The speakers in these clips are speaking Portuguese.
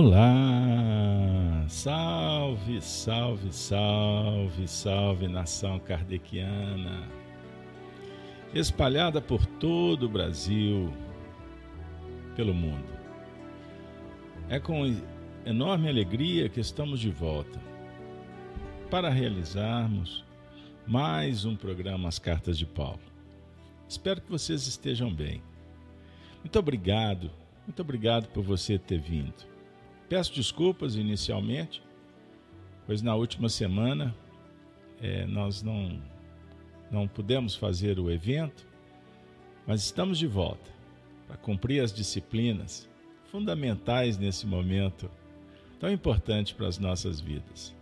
Olá! Salve, salve, salve, salve nação kardeciana, espalhada por todo o Brasil, pelo mundo. É com enorme alegria que estamos de volta para realizarmos mais um programa As Cartas de Paulo. Espero que vocês estejam bem. Muito obrigado, muito obrigado por você ter vindo. Peço desculpas inicialmente, pois na última semana é, nós não, não pudemos fazer o evento, mas estamos de volta para cumprir as disciplinas fundamentais nesse momento tão importante para as nossas vidas.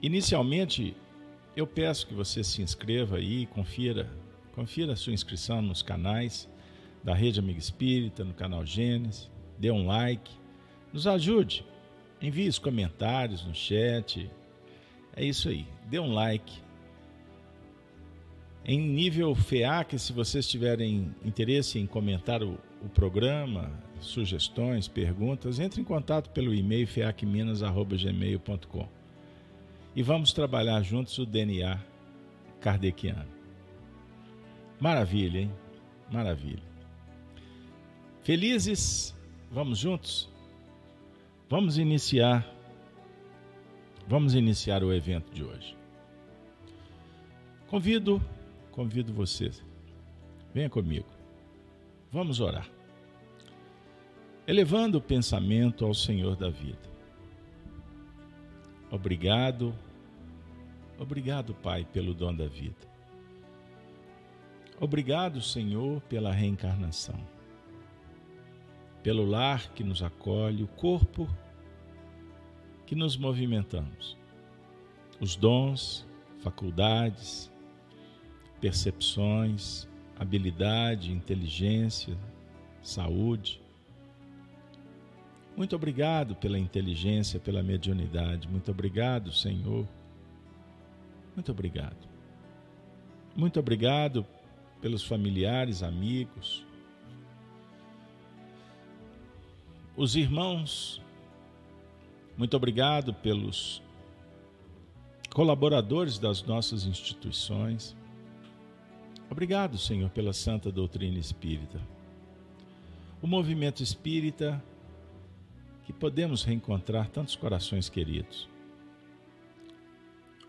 Inicialmente, eu peço que você se inscreva aí e confira, confira a sua inscrição nos canais da Rede Amiga Espírita, no canal Gênesis, dê um like nos ajude. Envie os comentários no chat. É isso aí. Dê um like. Em nível FEAC, se vocês tiverem interesse em comentar o, o programa, sugestões, perguntas, entre em contato pelo e-mail feacminas.gmail.com e vamos trabalhar juntos o DNA kardeciano. Maravilha, hein? Maravilha. Felizes? Vamos juntos? Vamos iniciar vamos iniciar o evento de hoje. Convido, convido você. Venha comigo. Vamos orar. Elevando o pensamento ao Senhor da vida. Obrigado, obrigado, Pai, pelo dom da vida. Obrigado, Senhor, pela reencarnação, pelo lar que nos acolhe, o corpo que nos movimentamos. Os dons, faculdades, percepções, habilidade, inteligência, saúde. Muito obrigado pela inteligência, pela mediunidade. Muito obrigado, Senhor. Muito obrigado. Muito obrigado pelos familiares, amigos, os irmãos muito obrigado pelos colaboradores das nossas instituições. Obrigado, Senhor, pela santa doutrina espírita. O movimento espírita que podemos reencontrar tantos corações queridos.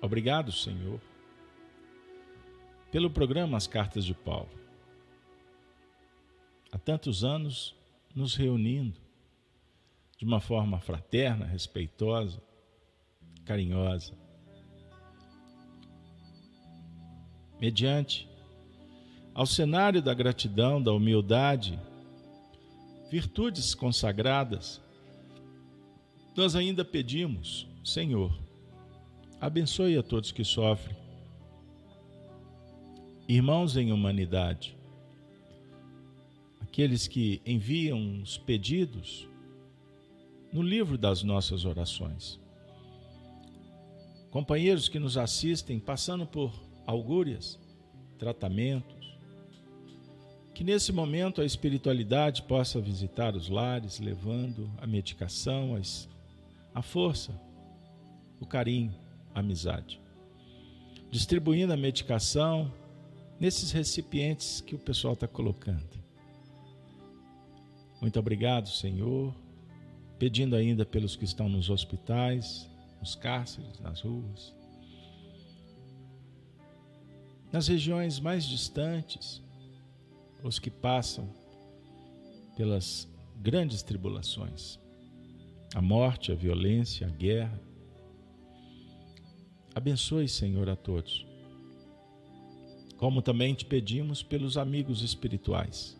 Obrigado, Senhor, pelo programa As Cartas de Paulo. Há tantos anos nos reunindo de uma forma fraterna, respeitosa, carinhosa. Mediante ao cenário da gratidão, da humildade, virtudes consagradas, nós ainda pedimos, Senhor, abençoe a todos que sofrem, irmãos em humanidade, aqueles que enviam os pedidos no livro das nossas orações. Companheiros que nos assistem passando por augúrias, tratamentos, que nesse momento a espiritualidade possa visitar os lares, levando a medicação, a força, o carinho, a amizade. Distribuindo a medicação nesses recipientes que o pessoal está colocando. Muito obrigado, Senhor pedindo ainda pelos que estão nos hospitais, nos cárceres, nas ruas, nas regiões mais distantes, os que passam pelas grandes tribulações, a morte, a violência, a guerra. Abençoe, Senhor, a todos. Como também te pedimos pelos amigos espirituais,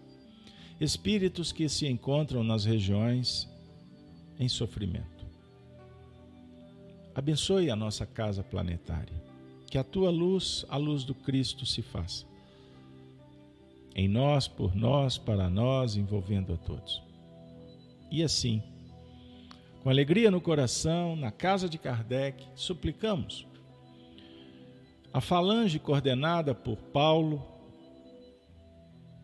espíritos que se encontram nas regiões em sofrimento. Abençoe a nossa casa planetária, que a tua luz, a luz do Cristo, se faça. Em nós, por nós, para nós, envolvendo a todos. E assim, com alegria no coração, na casa de Kardec, suplicamos a falange coordenada por Paulo,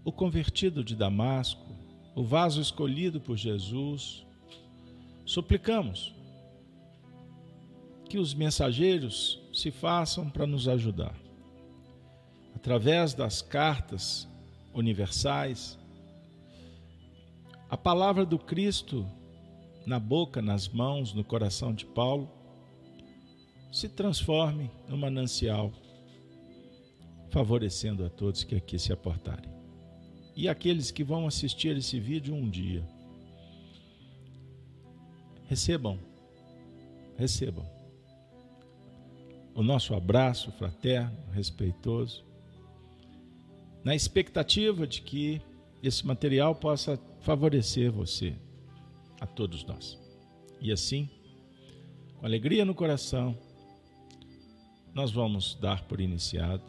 o convertido de Damasco, o vaso escolhido por Jesus, suplicamos que os mensageiros se façam para nos ajudar. Através das cartas universais, a palavra do Cristo na boca, nas mãos, no coração de Paulo, se transforme no manancial, favorecendo a todos que aqui se aportarem. E aqueles que vão assistir esse vídeo um dia, recebam, recebam o nosso abraço fraterno, respeitoso, na expectativa de que esse material possa favorecer você, a todos nós. E assim, com alegria no coração, nós vamos dar por iniciado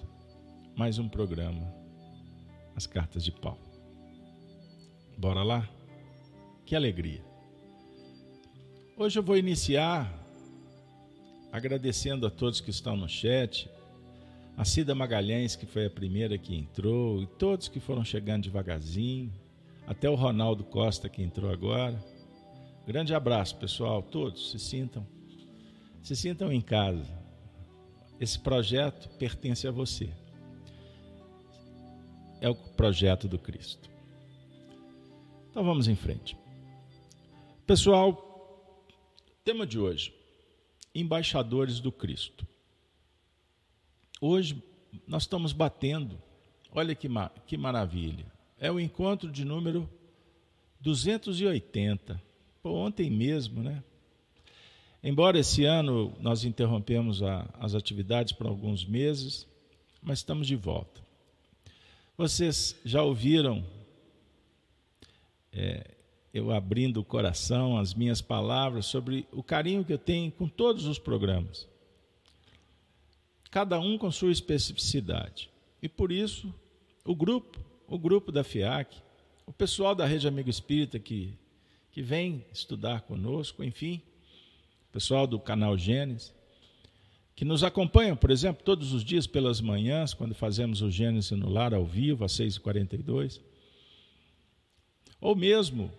mais um programa, As Cartas de Paulo. Bora lá? Que alegria! Hoje eu vou iniciar agradecendo a todos que estão no chat, a Cida Magalhães, que foi a primeira que entrou, e todos que foram chegando devagarzinho, até o Ronaldo Costa que entrou agora. Grande abraço, pessoal, todos se sintam se sintam em casa. Esse projeto pertence a você. É o projeto do Cristo. Então vamos em frente. Pessoal, tema de hoje: embaixadores do Cristo. Hoje nós estamos batendo, olha que, que maravilha, é o encontro de número 280. Pô, ontem mesmo, né? Embora esse ano nós interrompemos a, as atividades por alguns meses, mas estamos de volta. Vocês já ouviram é, eu abrindo o coração, as minhas palavras sobre o carinho que eu tenho com todos os programas. Cada um com sua especificidade. E por isso, o grupo, o grupo da FIAC, o pessoal da Rede Amigo Espírita que, que vem estudar conosco, enfim, o pessoal do canal Gênesis, que nos acompanham, por exemplo, todos os dias pelas manhãs, quando fazemos o Gênesis no lar ao vivo, às 6h42. Ou mesmo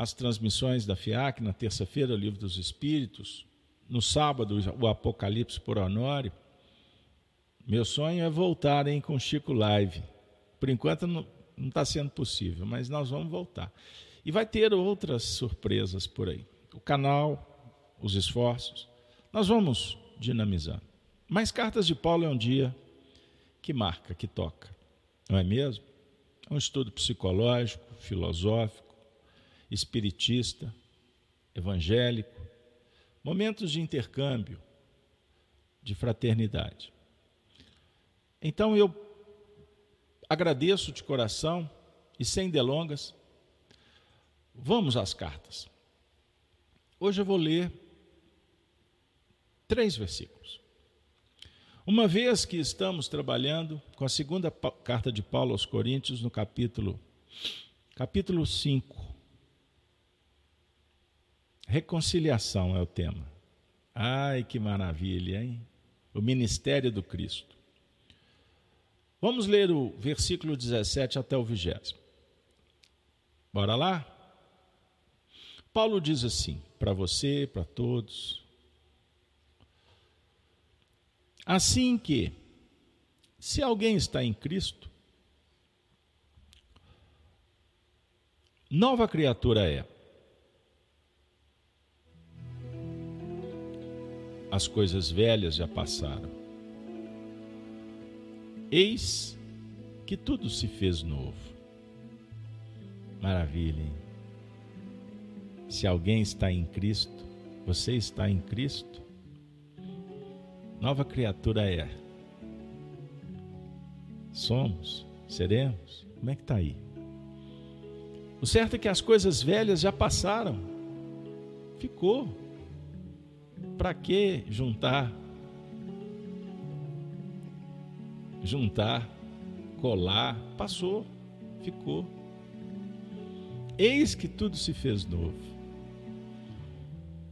as transmissões da FIAC na terça-feira, o Livro dos Espíritos, no sábado, o Apocalipse por Honório. Meu sonho é voltar hein, com Chico Live. Por enquanto não está sendo possível, mas nós vamos voltar. E vai ter outras surpresas por aí. O canal, os esforços. Nós vamos dinamizando. Mas Cartas de Paulo é um dia que marca, que toca, não é mesmo? É um estudo psicológico, filosófico, espiritista, evangélico, momentos de intercâmbio, de fraternidade. Então eu agradeço de coração e sem delongas, vamos às cartas. Hoje eu vou ler três versículos. Uma vez que estamos trabalhando com a segunda carta de Paulo aos Coríntios, no capítulo, capítulo 5. Reconciliação é o tema. Ai, que maravilha, hein? O ministério do Cristo. Vamos ler o versículo 17 até o 20. Bora lá? Paulo diz assim, para você, para todos: Assim que, se alguém está em Cristo, nova criatura é. As coisas velhas já passaram. Eis que tudo se fez novo. Maravilha, hein? Se alguém está em Cristo, você está em Cristo, nova criatura é. Somos, seremos. Como é que está aí? O certo é que as coisas velhas já passaram. Ficou. Para que juntar? Juntar, colar, passou, ficou. Eis que tudo se fez novo.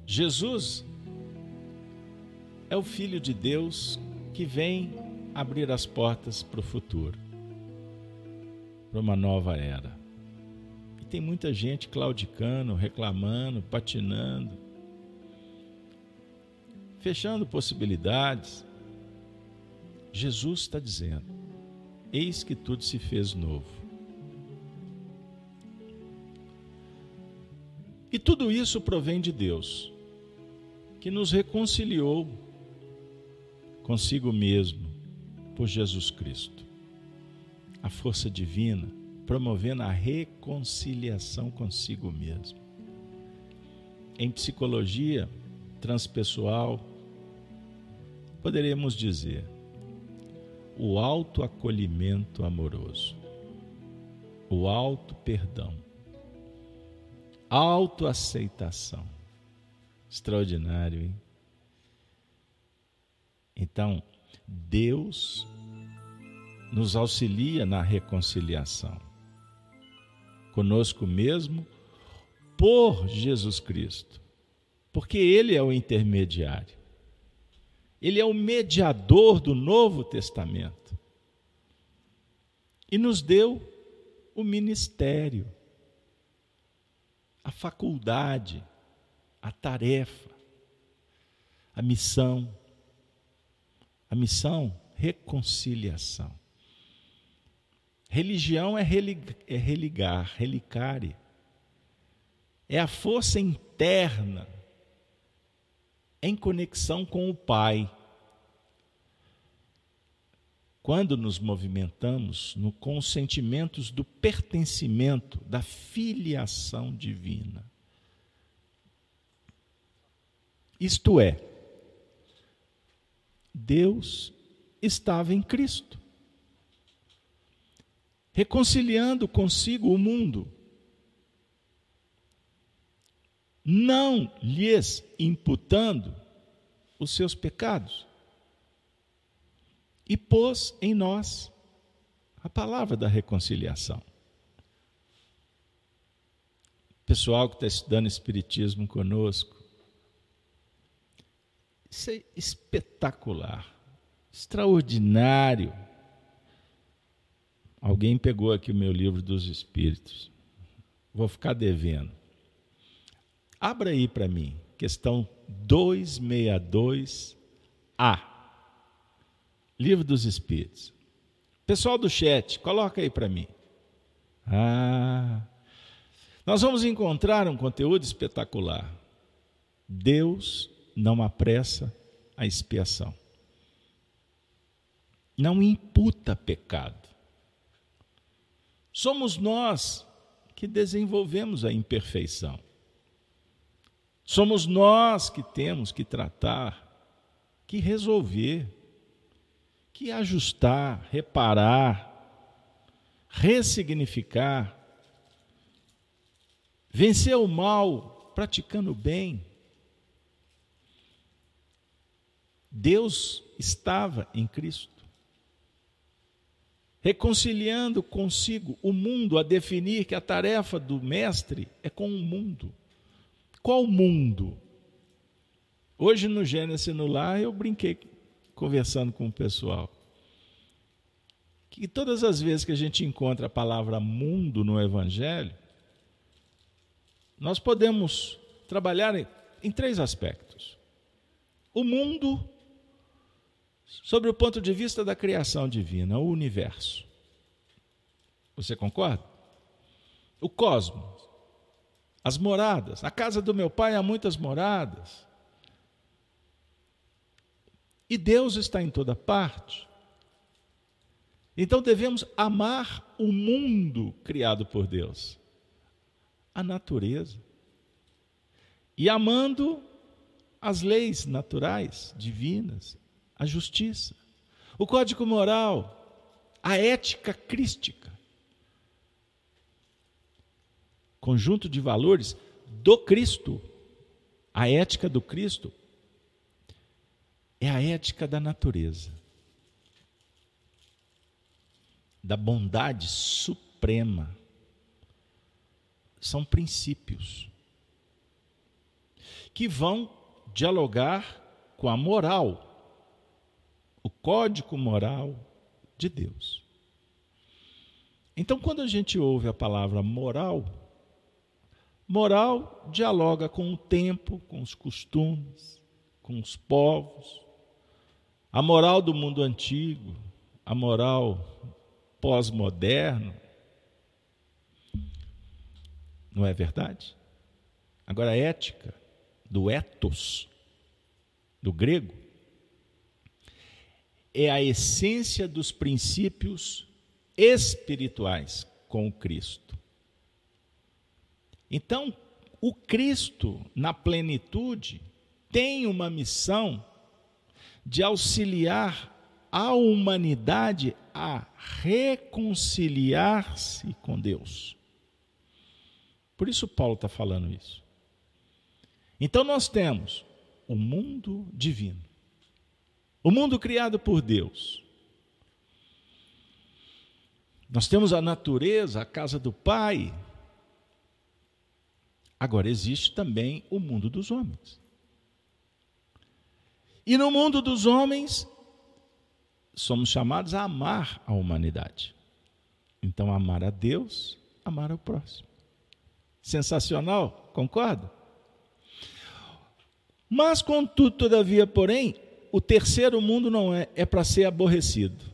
Jesus é o Filho de Deus que vem abrir as portas para o futuro, para uma nova era. E tem muita gente claudicando, reclamando, patinando, fechando possibilidades. Jesus está dizendo: Eis que tudo se fez novo. E tudo isso provém de Deus, que nos reconciliou consigo mesmo por Jesus Cristo. A força divina promovendo a reconciliação consigo mesmo. Em psicologia transpessoal, poderíamos dizer o autoacolhimento amoroso, o auto perdão, autoaceitação. Extraordinário, hein? Então, Deus nos auxilia na reconciliação conosco mesmo por Jesus Cristo, porque Ele é o intermediário, Ele é o mediador do Novo Testamento e nos deu o ministério, a faculdade, a tarefa, a missão. A missão, reconciliação. Religião é, relig, é religar, relicare. É a força interna em conexão com o Pai. Quando nos movimentamos no, com os sentimentos do pertencimento, da filiação divina. Isto é, Deus estava em Cristo reconciliando consigo o mundo, não lhes imputando os seus pecados, e pôs em nós a palavra da reconciliação. Pessoal que está estudando Espiritismo conosco, isso é espetacular, extraordinário Alguém pegou aqui o meu livro dos Espíritos. Vou ficar devendo. Abra aí para mim, questão 262A. Livro dos Espíritos. Pessoal do chat, coloca aí para mim. Ah. Nós vamos encontrar um conteúdo espetacular. Deus não apressa a expiação. Não imputa pecado. Somos nós que desenvolvemos a imperfeição. Somos nós que temos que tratar, que resolver, que ajustar, reparar, ressignificar, vencer o mal praticando o bem. Deus estava em Cristo reconciliando consigo o mundo, a definir que a tarefa do mestre é com o mundo. Qual mundo? Hoje no Gênesis no Lar eu brinquei conversando com o pessoal. Que todas as vezes que a gente encontra a palavra mundo no Evangelho, nós podemos trabalhar em, em três aspectos. O mundo sobre o ponto de vista da criação divina, o universo. Você concorda? O cosmos, as moradas. Na casa do meu pai há muitas moradas. E Deus está em toda parte. Então devemos amar o mundo criado por Deus, a natureza. E amando as leis naturais, divinas, a justiça, o código moral, a ética crística. Conjunto de valores do Cristo. A ética do Cristo é a ética da natureza, da bondade suprema. São princípios que vão dialogar com a moral o código moral de Deus. Então, quando a gente ouve a palavra moral, moral dialoga com o tempo, com os costumes, com os povos, a moral do mundo antigo, a moral pós-moderno. Não é verdade? Agora, a ética do ethos, do grego, é a essência dos princípios espirituais com o Cristo. Então, o Cristo, na plenitude, tem uma missão de auxiliar a humanidade a reconciliar-se com Deus. Por isso, Paulo está falando isso. Então, nós temos o mundo divino, o mundo criado por Deus. Nós temos a natureza, a casa do Pai. Agora, existe também o mundo dos homens. E no mundo dos homens, somos chamados a amar a humanidade. Então, amar a Deus, amar ao próximo. Sensacional, concorda? Mas, contudo, todavia, porém, o terceiro mundo não é, é para ser aborrecido,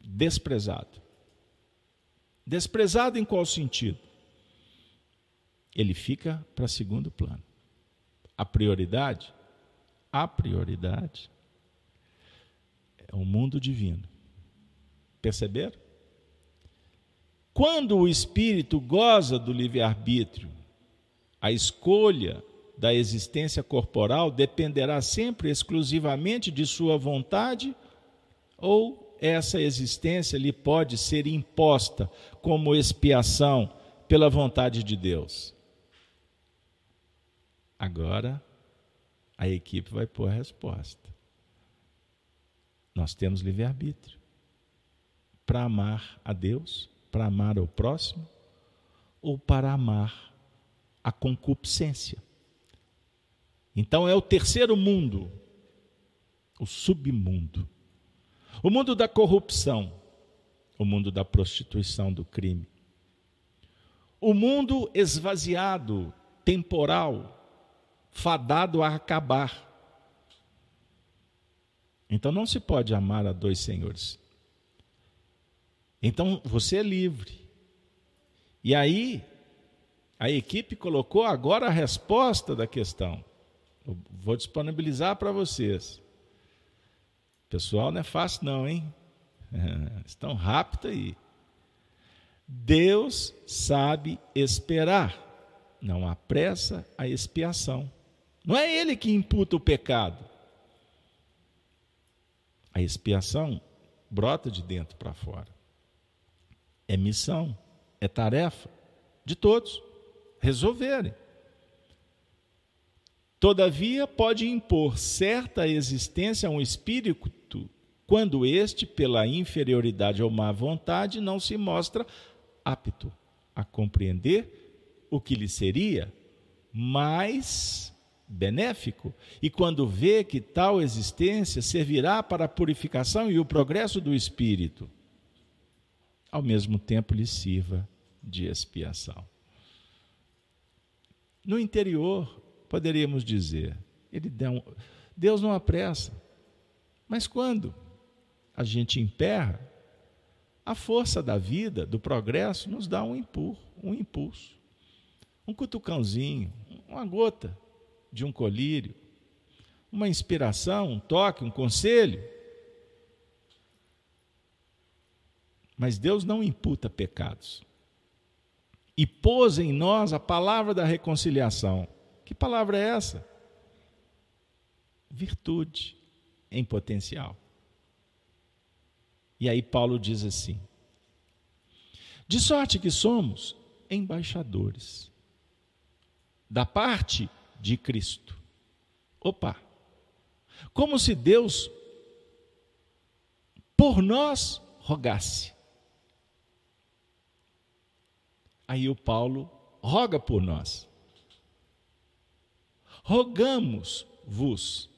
desprezado. Desprezado em qual sentido? Ele fica para segundo plano. A prioridade a prioridade é o mundo divino. Perceberam? Quando o espírito goza do livre-arbítrio, a escolha da existência corporal dependerá sempre exclusivamente de sua vontade ou essa existência lhe pode ser imposta como expiação pela vontade de Deus? Agora, a equipe vai pôr a resposta. Nós temos livre-arbítrio para amar a Deus, para amar o próximo ou para amar a concupiscência. Então é o terceiro mundo, o submundo. O mundo da corrupção, o mundo da prostituição, do crime. O mundo esvaziado, temporal, fadado a acabar. Então não se pode amar a dois senhores. Então você é livre. E aí, a equipe colocou agora a resposta da questão. Eu vou disponibilizar para vocês. Pessoal, não é fácil, não, hein? Estão rápido aí. Deus sabe esperar, não apressa a expiação. Não é ele que imputa o pecado. A expiação brota de dentro para fora. É missão, é tarefa de todos resolverem. Todavia, pode impor certa existência a um espírito quando este, pela inferioridade ou má vontade, não se mostra apto a compreender o que lhe seria mais benéfico, e quando vê que tal existência servirá para a purificação e o progresso do espírito, ao mesmo tempo lhe sirva de expiação. No interior, poderíamos dizer, ele um, Deus não apressa, mas quando a gente emperra, a força da vida, do progresso, nos dá um impulso, um impulso, um cutucãozinho, uma gota de um colírio, uma inspiração, um toque, um conselho. Mas Deus não imputa pecados. E pôs em nós a palavra da reconciliação. Que palavra é essa? Virtude em potencial. E aí Paulo diz assim: De sorte que somos embaixadores da parte de Cristo. Opa! Como se Deus por nós rogasse. Aí o Paulo roga por nós. Rogamos-vos,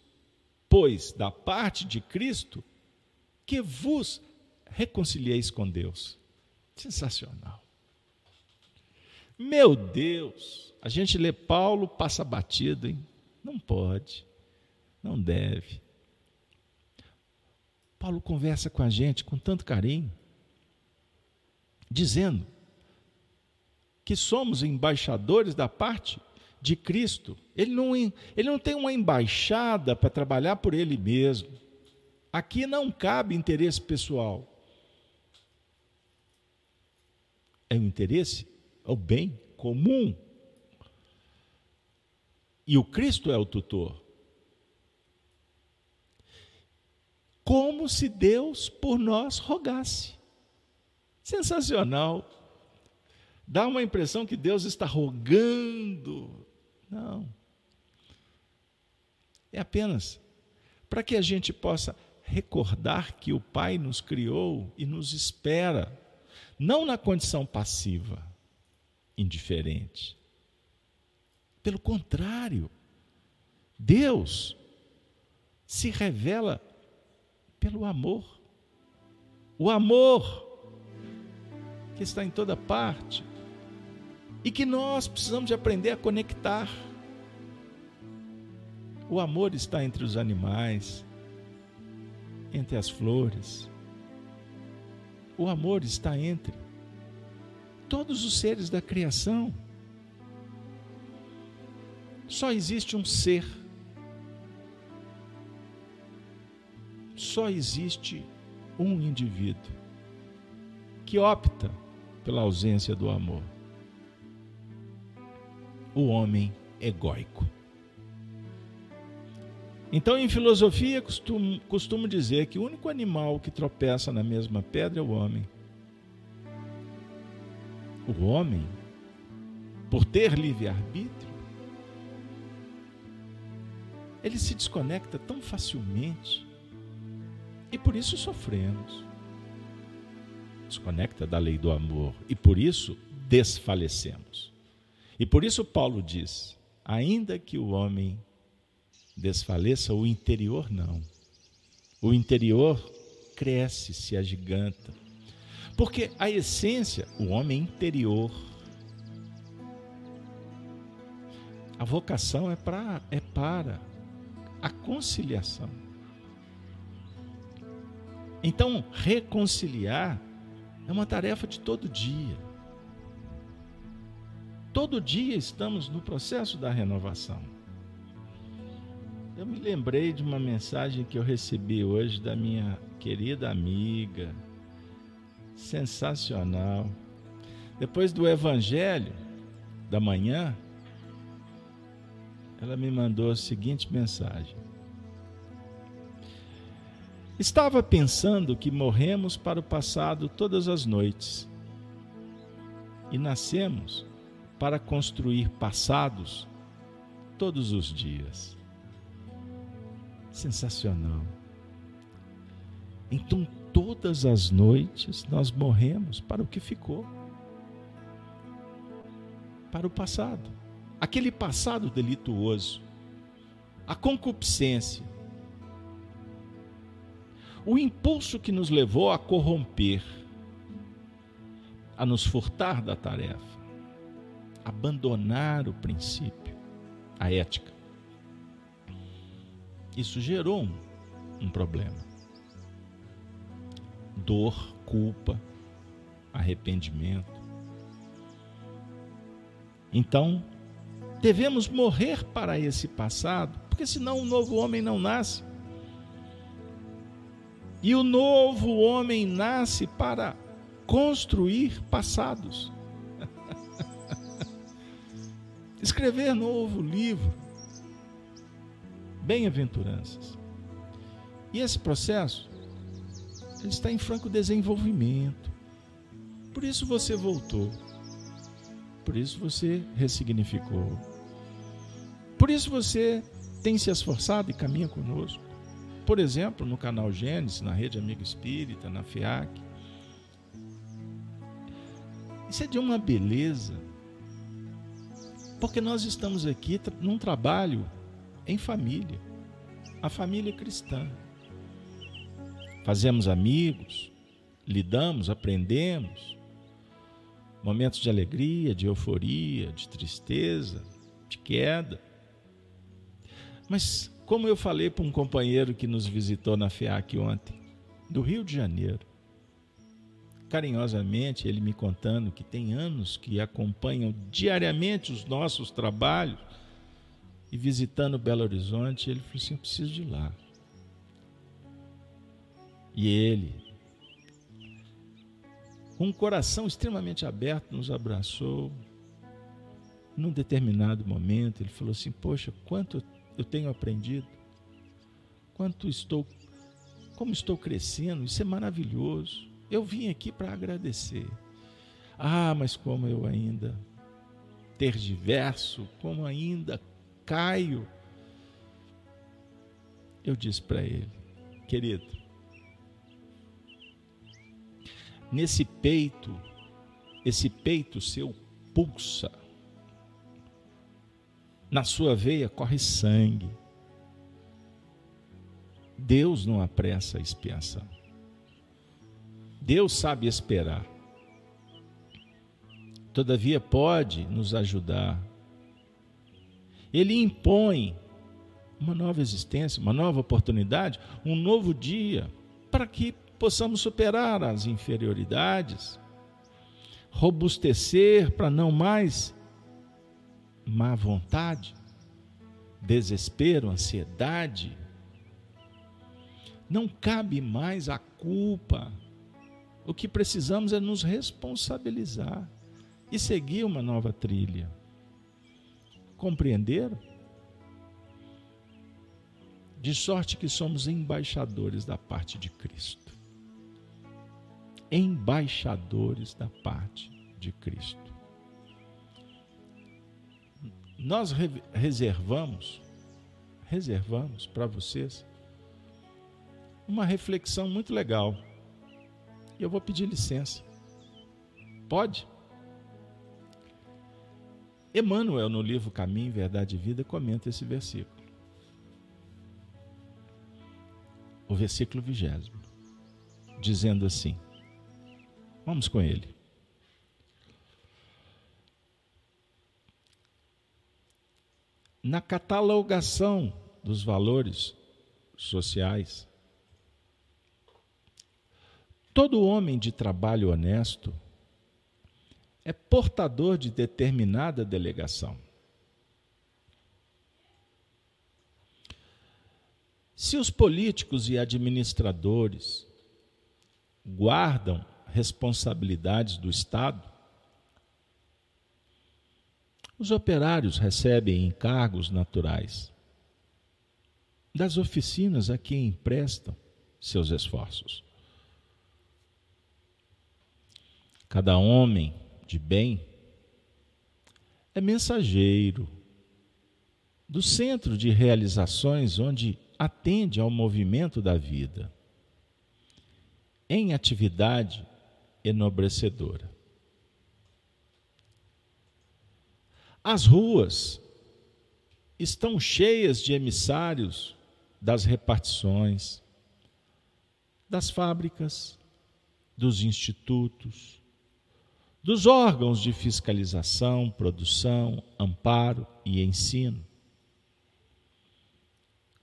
pois, da parte de Cristo, que vos reconcilieis com Deus. Sensacional. Meu Deus! A gente lê Paulo, passa batido, hein? Não pode. Não deve. Paulo conversa com a gente com tanto carinho, dizendo que somos embaixadores da parte de Cristo. Ele não, ele não tem uma embaixada para trabalhar por ele mesmo. Aqui não cabe interesse pessoal. É o interesse, é o bem comum. E o Cristo é o tutor. Como se Deus por nós rogasse. Sensacional. Dá uma impressão que Deus está rogando. Não. É apenas para que a gente possa recordar que o Pai nos criou e nos espera, não na condição passiva, indiferente. Pelo contrário, Deus se revela pelo amor. O amor que está em toda parte e que nós precisamos de aprender a conectar. O amor está entre os animais, entre as flores. O amor está entre todos os seres da criação. Só existe um ser. Só existe um indivíduo que opta pela ausência do amor. O homem egóico. Então, em filosofia, costumo, costumo dizer que o único animal que tropeça na mesma pedra é o homem. O homem, por ter livre-arbítrio, ele se desconecta tão facilmente e por isso sofremos. Desconecta da lei do amor e por isso desfalecemos. E por isso Paulo diz: ainda que o homem desfaleça, o interior não. O interior cresce, se agiganta. Porque a essência, o homem interior. A vocação é, pra, é para a conciliação. Então, reconciliar é uma tarefa de todo dia. Todo dia estamos no processo da renovação. Eu me lembrei de uma mensagem que eu recebi hoje da minha querida amiga, sensacional. Depois do Evangelho da manhã, ela me mandou a seguinte mensagem: Estava pensando que morremos para o passado todas as noites e nascemos para construir passados todos os dias sensacional. Então, todas as noites nós morremos para o que ficou, para o passado, aquele passado delituoso, a concupiscência, o impulso que nos levou a corromper, a nos furtar da tarefa, abandonar o princípio, a ética. Isso gerou um, um problema. Dor, culpa, arrependimento. Então, devemos morrer para esse passado, porque senão o novo homem não nasce. E o novo homem nasce para construir passados. Escrever novo livro bem-aventuranças. E esse processo ele está em franco desenvolvimento. Por isso você voltou. Por isso você ressignificou. Por isso você tem se esforçado e caminha conosco. Por exemplo, no canal Gênesis, na Rede Amigo Espírita, na FIAC. Isso é de uma beleza. Porque nós estamos aqui num trabalho em família, a família cristã. Fazemos amigos, lidamos, aprendemos, momentos de alegria, de euforia, de tristeza, de queda. Mas Como eu falei para um companheiro que nos visitou na FEAC ontem, do Rio de Janeiro, carinhosamente ele me contando que tem anos que acompanham diariamente os nossos trabalhos e visitando Belo Horizonte, ele falou assim: Eu preciso de lá. E ele, com um coração extremamente aberto, nos abraçou. Num determinado momento, ele falou assim: Poxa, quanto eu tenho aprendido, quanto estou, como estou crescendo, isso é maravilhoso. Eu vim aqui para agradecer. Ah, mas como eu ainda tergiverso, como ainda caio. Eu disse para ele, querido, nesse peito, esse peito seu pulsa, na sua veia corre sangue. Deus não apressa a expiação. Deus sabe esperar. Todavia pode nos ajudar. Ele impõe uma nova existência, uma nova oportunidade, um novo dia, para que possamos superar as inferioridades, robustecer para não mais má vontade, desespero, ansiedade. Não cabe mais a culpa. O que precisamos é nos responsabilizar e seguir uma nova trilha. Compreenderam? De sorte que somos embaixadores da parte de Cristo. Embaixadores da parte de Cristo. Nós reservamos, reservamos para vocês uma reflexão muito legal. E eu vou pedir licença. Pode? Emmanuel, no livro Caminho, Verdade e Vida, comenta esse versículo. O versículo vigésimo, dizendo assim: Vamos com ele. Na catalogação dos valores sociais, todo homem de trabalho honesto é portador de determinada delegação. Se os políticos e administradores guardam responsabilidades do Estado, os operários recebem encargos naturais das oficinas a quem emprestam seus esforços. Cada homem de bem, é mensageiro do centro de realizações onde atende ao movimento da vida, em atividade enobrecedora. As ruas estão cheias de emissários das repartições, das fábricas, dos institutos, dos órgãos de fiscalização, produção, amparo e ensino,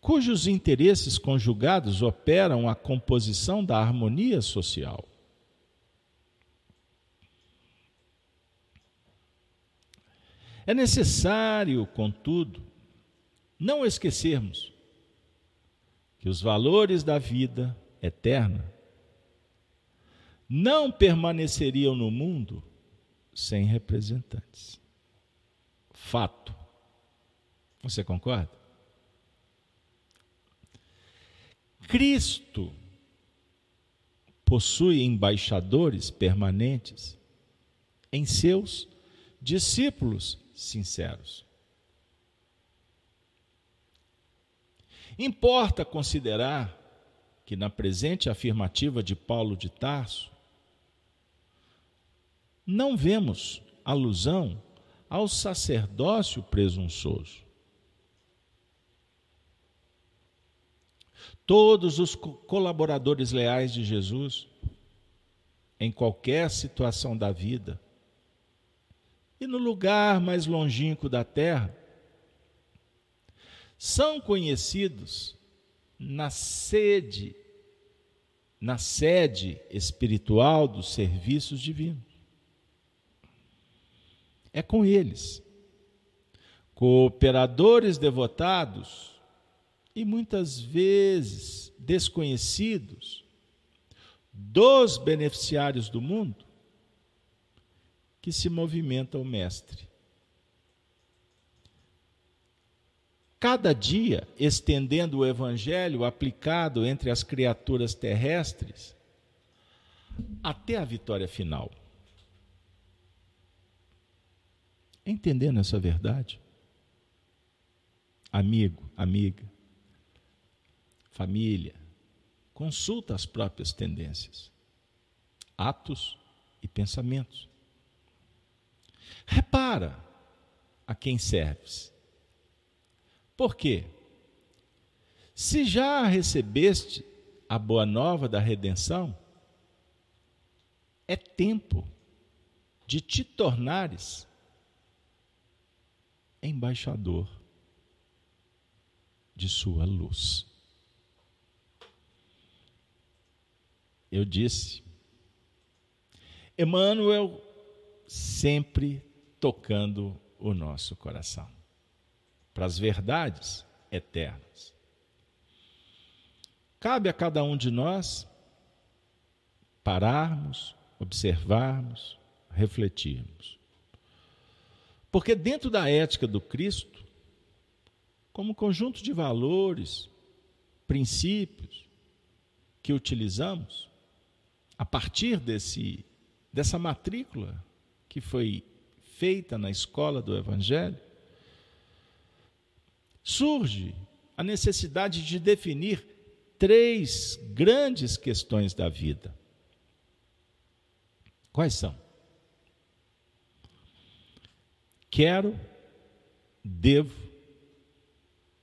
cujos interesses conjugados operam a composição da harmonia social. É necessário, contudo, não esquecermos que os valores da vida eterna não permaneceriam no mundo sem representantes. Fato. Você concorda? Cristo possui embaixadores permanentes em seus discípulos sinceros. Importa considerar que, na presente afirmativa de Paulo de Tarso, não vemos alusão ao sacerdócio presunçoso. Todos os colaboradores leais de Jesus, em qualquer situação da vida, e no lugar mais longínquo da terra, são conhecidos na sede, na sede espiritual dos serviços divinos. É com eles, cooperadores devotados e muitas vezes desconhecidos dos beneficiários do mundo, que se movimenta o Mestre. Cada dia, estendendo o Evangelho aplicado entre as criaturas terrestres, até a vitória final. Entendendo essa verdade? Amigo, amiga, família, consulta as próprias tendências, atos e pensamentos. Repara a quem serves. Por quê? Se já recebeste a boa nova da redenção, é tempo de te tornares embaixador de sua luz. Eu disse, Emmanuel sempre tocando o nosso coração para as verdades eternas. Cabe a cada um de nós pararmos, observarmos, refletirmos. Porque dentro da ética do Cristo, como conjunto de valores, princípios que utilizamos, a partir desse, dessa matrícula que foi feita na escola do Evangelho, surge a necessidade de definir três grandes questões da vida. Quais são? Quero, devo,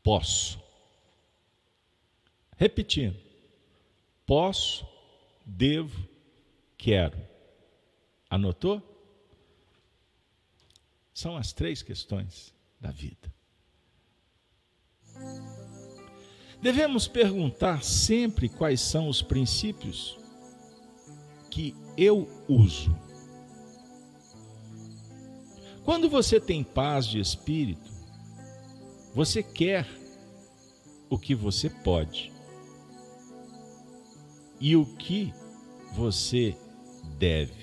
posso. Repetindo. Posso, devo, quero. Anotou? São as três questões da vida. Devemos perguntar sempre quais são os princípios que eu uso quando você tem paz de espírito, você quer o que você pode e o que você deve.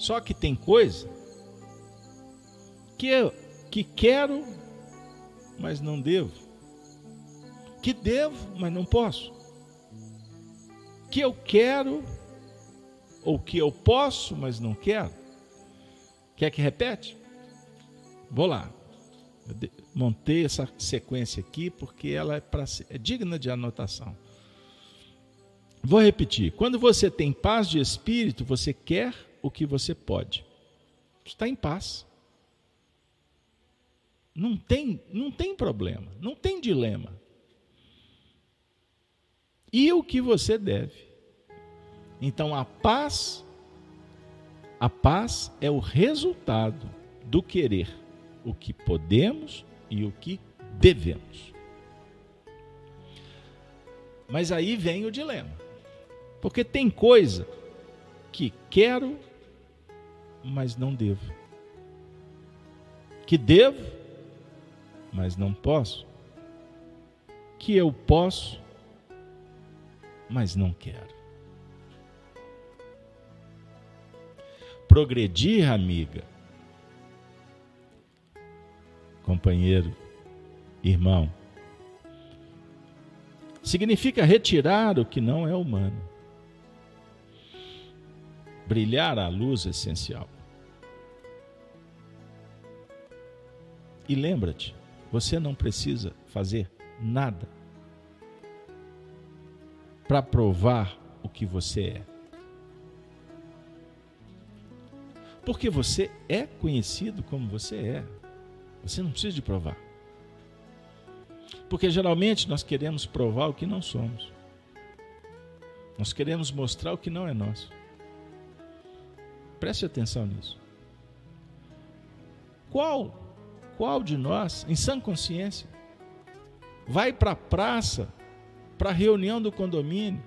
Só que tem coisa que eu que quero, mas não devo. Que devo, mas não posso. Que eu quero, ou que eu posso, mas não quero? Quer que repete? Vou lá. Eu montei essa sequência aqui porque ela é, pra, é digna de anotação. Vou repetir. Quando você tem paz de espírito, você quer o que você pode. Está em paz. Não tem, não tem problema, não tem dilema. E o que você deve? Então a paz a paz é o resultado do querer o que podemos e o que devemos. Mas aí vem o dilema. Porque tem coisa que quero, mas não devo. Que devo, mas não posso. Que eu posso, mas não quero. progredir, amiga, companheiro, irmão, significa retirar o que não é humano, brilhar a luz essencial. E lembra-te, você não precisa fazer nada para provar o que você é. Porque você é conhecido como você é. Você não precisa de provar. Porque geralmente nós queremos provar o que não somos. Nós queremos mostrar o que não é nosso. Preste atenção nisso. Qual qual de nós, em sã consciência, vai para a praça, para a reunião do condomínio,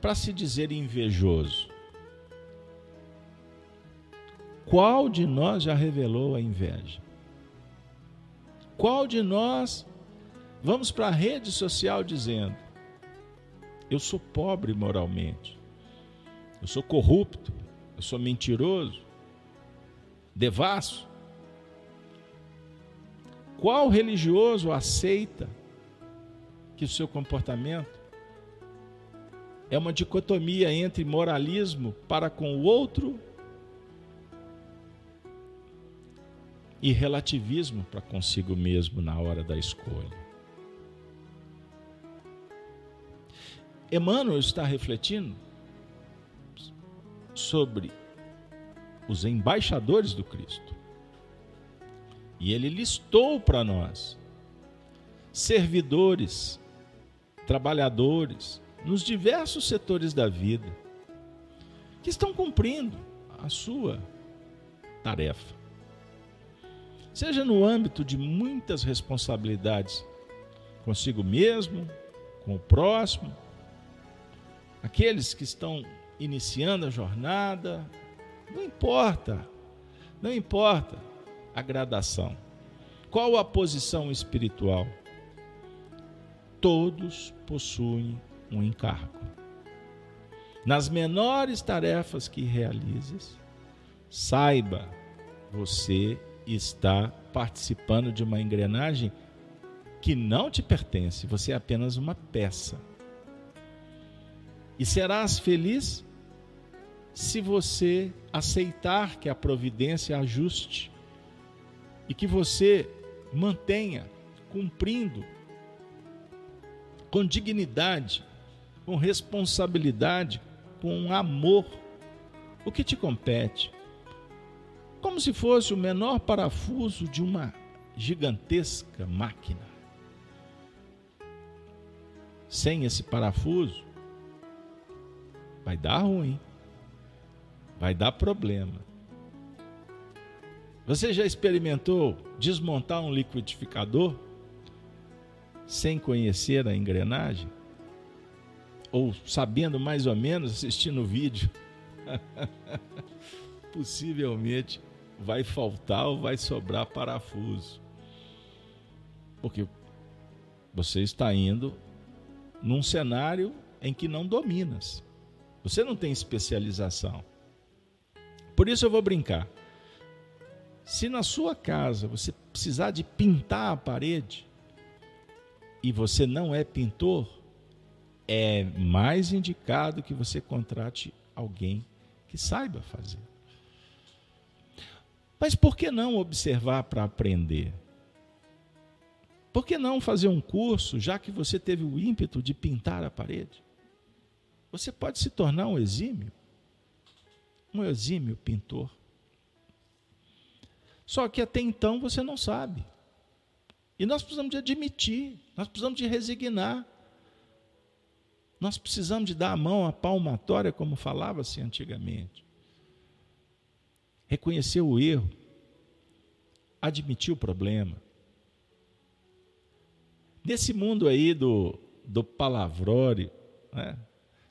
para se dizer invejoso? Qual de nós já revelou a inveja? Qual de nós vamos para a rede social dizendo: Eu sou pobre moralmente, eu sou corrupto, eu sou mentiroso, devasso? Qual religioso aceita que o seu comportamento é uma dicotomia entre moralismo para com o outro e relativismo para consigo mesmo na hora da escolha. Emmanuel está refletindo sobre os embaixadores do Cristo. E ele listou para nós servidores, trabalhadores, nos diversos setores da vida, que estão cumprindo a sua tarefa seja no âmbito de muitas responsabilidades consigo mesmo, com o próximo, aqueles que estão iniciando a jornada, não importa, não importa a gradação. Qual a posição espiritual? Todos possuem um encargo. Nas menores tarefas que realizes, saiba, você está participando de uma engrenagem que não te pertence, você é apenas uma peça. E serás feliz se você aceitar que a providência ajuste e que você mantenha cumprindo com dignidade, com responsabilidade, com amor o que te compete como se fosse o menor parafuso de uma gigantesca máquina. Sem esse parafuso, vai dar ruim, vai dar problema. Você já experimentou desmontar um liquidificador sem conhecer a engrenagem? Ou sabendo mais ou menos, assistindo o vídeo? Possivelmente vai faltar ou vai sobrar parafuso. Porque você está indo num cenário em que não dominas. Você não tem especialização. Por isso eu vou brincar. Se na sua casa você precisar de pintar a parede e você não é pintor, é mais indicado que você contrate alguém que saiba fazer. Mas por que não observar para aprender? Por que não fazer um curso, já que você teve o ímpeto de pintar a parede? Você pode se tornar um exímio, um exímio pintor. Só que até então você não sabe. E nós precisamos de admitir, nós precisamos de resignar. Nós precisamos de dar a mão à palmatória, como falava-se antigamente reconhecer o erro, admitir o problema. Nesse mundo aí do, do palavrório, né,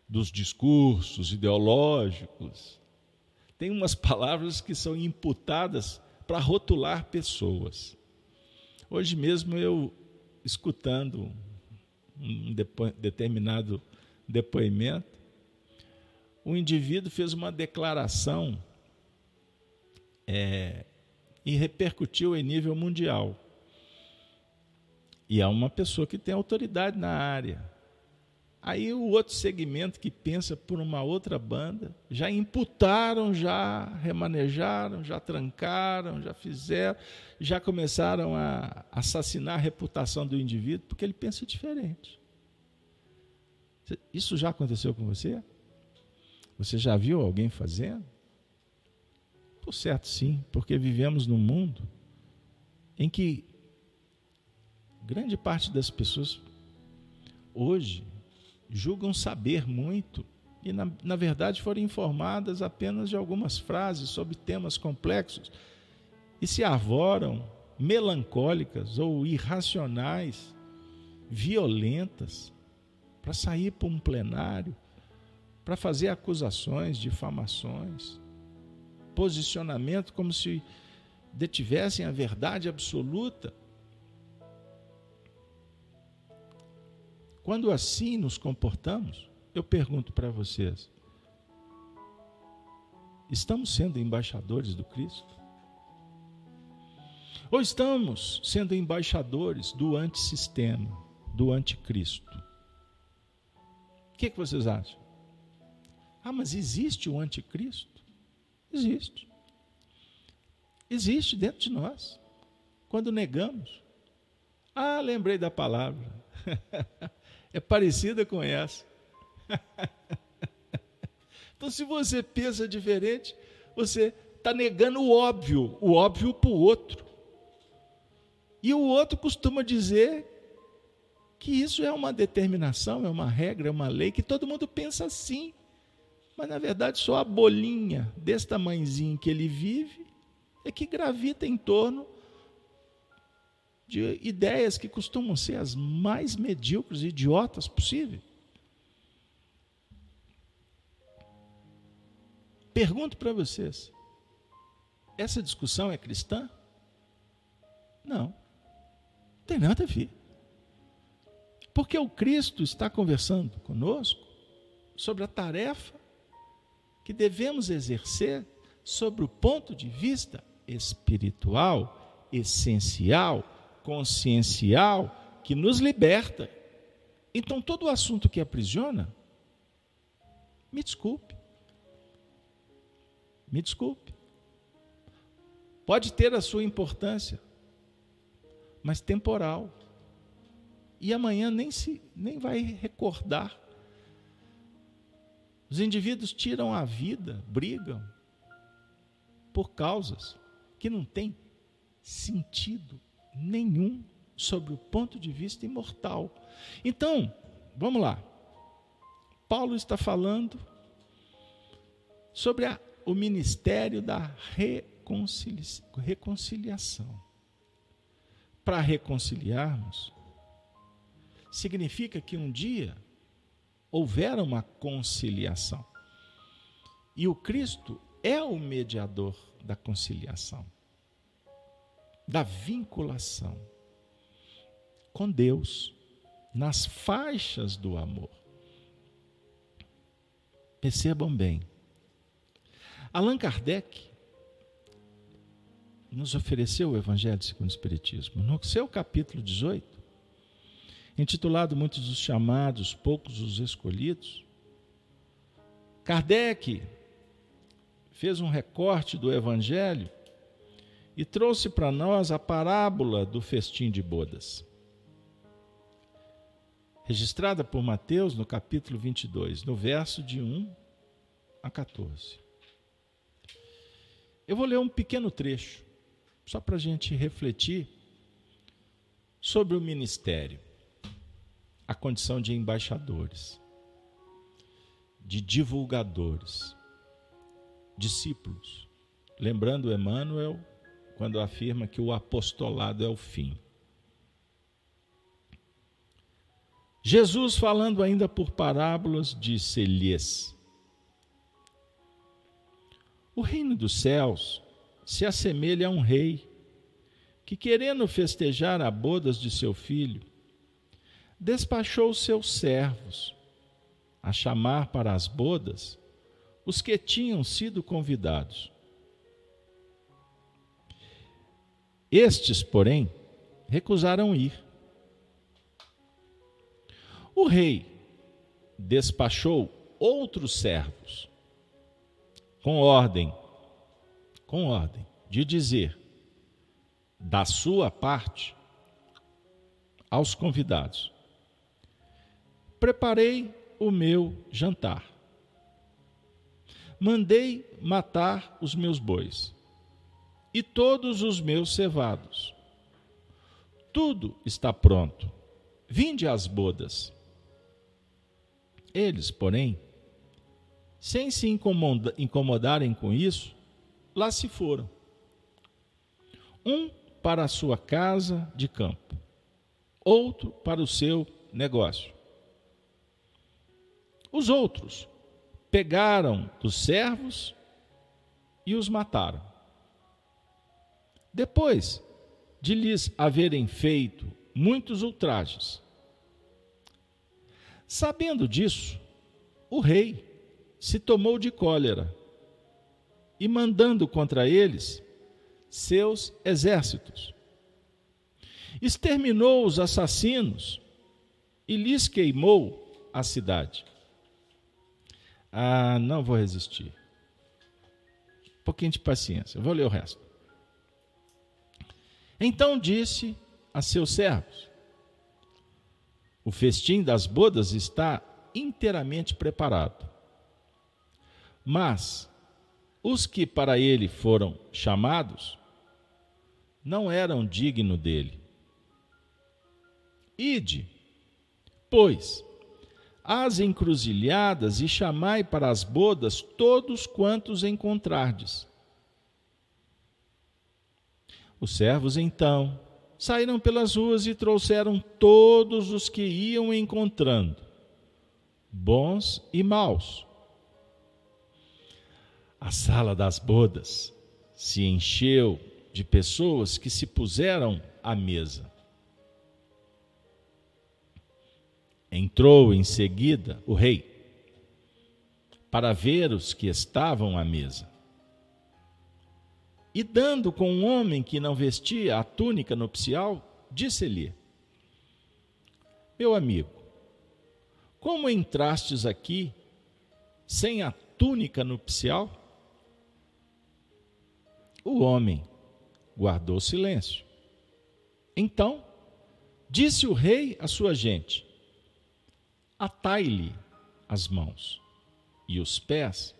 dos discursos ideológicos, tem umas palavras que são imputadas para rotular pessoas. Hoje mesmo eu, escutando um depo determinado depoimento, o indivíduo fez uma declaração é, e repercutiu em nível mundial. E é uma pessoa que tem autoridade na área. Aí o outro segmento que pensa por uma outra banda, já imputaram, já remanejaram, já trancaram, já fizeram, já começaram a assassinar a reputação do indivíduo, porque ele pensa diferente. Isso já aconteceu com você? Você já viu alguém fazendo? Por certo, sim, porque vivemos num mundo em que grande parte das pessoas hoje julgam saber muito e, na, na verdade, foram informadas apenas de algumas frases sobre temas complexos e se arvoram melancólicas ou irracionais, violentas, para sair para um plenário, para fazer acusações, difamações, posicionamento como se detivessem a verdade absoluta. Quando assim nos comportamos, eu pergunto para vocês: estamos sendo embaixadores do Cristo? Ou estamos sendo embaixadores do antissistema, do anticristo? O que, que vocês acham? Ah, mas existe o anticristo? Existe. Existe dentro de nós. Quando negamos. Ah, lembrei da palavra. é parecida com essa. então, se você pensa diferente, você está negando o óbvio, o óbvio para o outro. E o outro costuma dizer que isso é uma determinação, é uma regra, é uma lei, que todo mundo pensa assim. Mas na verdade só a bolinha desse tamanhozinho que ele vive é que gravita em torno de ideias que costumam ser as mais medíocres e idiotas possíveis. Pergunto para vocês: essa discussão é cristã? Não tem nada a ver. Porque o Cristo está conversando conosco sobre a tarefa que devemos exercer sobre o ponto de vista espiritual, essencial, consciencial, que nos liberta. Então, todo o assunto que aprisiona, me desculpe. Me desculpe. Pode ter a sua importância, mas temporal. E amanhã nem se nem vai recordar. Os indivíduos tiram a vida, brigam por causas que não têm sentido nenhum sobre o ponto de vista imortal. Então, vamos lá. Paulo está falando sobre a, o ministério da reconcilia, reconciliação para reconciliarmos, significa que um dia houvera uma conciliação. E o Cristo é o mediador da conciliação, da vinculação com Deus, nas faixas do amor. Percebam bem. Allan Kardec nos ofereceu o Evangelho segundo o Espiritismo. No seu capítulo 18, intitulado Muitos os chamados, poucos os escolhidos, Kardec fez um recorte do Evangelho e trouxe para nós a parábola do festim de bodas. Registrada por Mateus no capítulo 22, no verso de 1 a 14. Eu vou ler um pequeno trecho só para a gente refletir sobre o ministério, a condição de embaixadores, de divulgadores, discípulos. Lembrando Emmanuel quando afirma que o apostolado é o fim. Jesus, falando ainda por parábolas, disse-lhes: O reino dos céus se assemelha a um rei que, querendo festejar a bodas de seu filho, despachou seus servos a chamar para as bodas os que tinham sido convidados. Estes, porém, recusaram ir. O rei despachou outros servos com ordem com ordem de dizer da sua parte aos convidados: Preparei o meu jantar. Mandei matar os meus bois e todos os meus cevados. Tudo está pronto. Vinde às bodas. Eles, porém, sem se incomodarem com isso, lá se foram. um para a sua casa de campo, outro para o seu negócio. Os outros pegaram dos servos e os mataram. Depois de lhes haverem feito muitos ultrajes. Sabendo disso, o rei se tomou de cólera e mandando contra eles seus exércitos. Exterminou os assassinos e lhes queimou a cidade. Ah, não vou resistir. Um pouquinho de paciência, vou ler o resto. Então disse a seus servos: O festim das bodas está inteiramente preparado. Mas os que para ele foram chamados não eram dignos dele. Ide, pois, às encruzilhadas e chamai para as bodas todos quantos encontrardes. Os servos então saíram pelas ruas e trouxeram todos os que iam encontrando, bons e maus. A sala das bodas se encheu de pessoas que se puseram à mesa. Entrou em seguida o rei para ver os que estavam à mesa. E dando com um homem que não vestia a túnica nupcial, disse-lhe: Meu amigo, como entrastes aqui sem a túnica nupcial? O homem guardou silêncio. Então, disse o rei à sua gente: Atai-lhe as mãos e os pés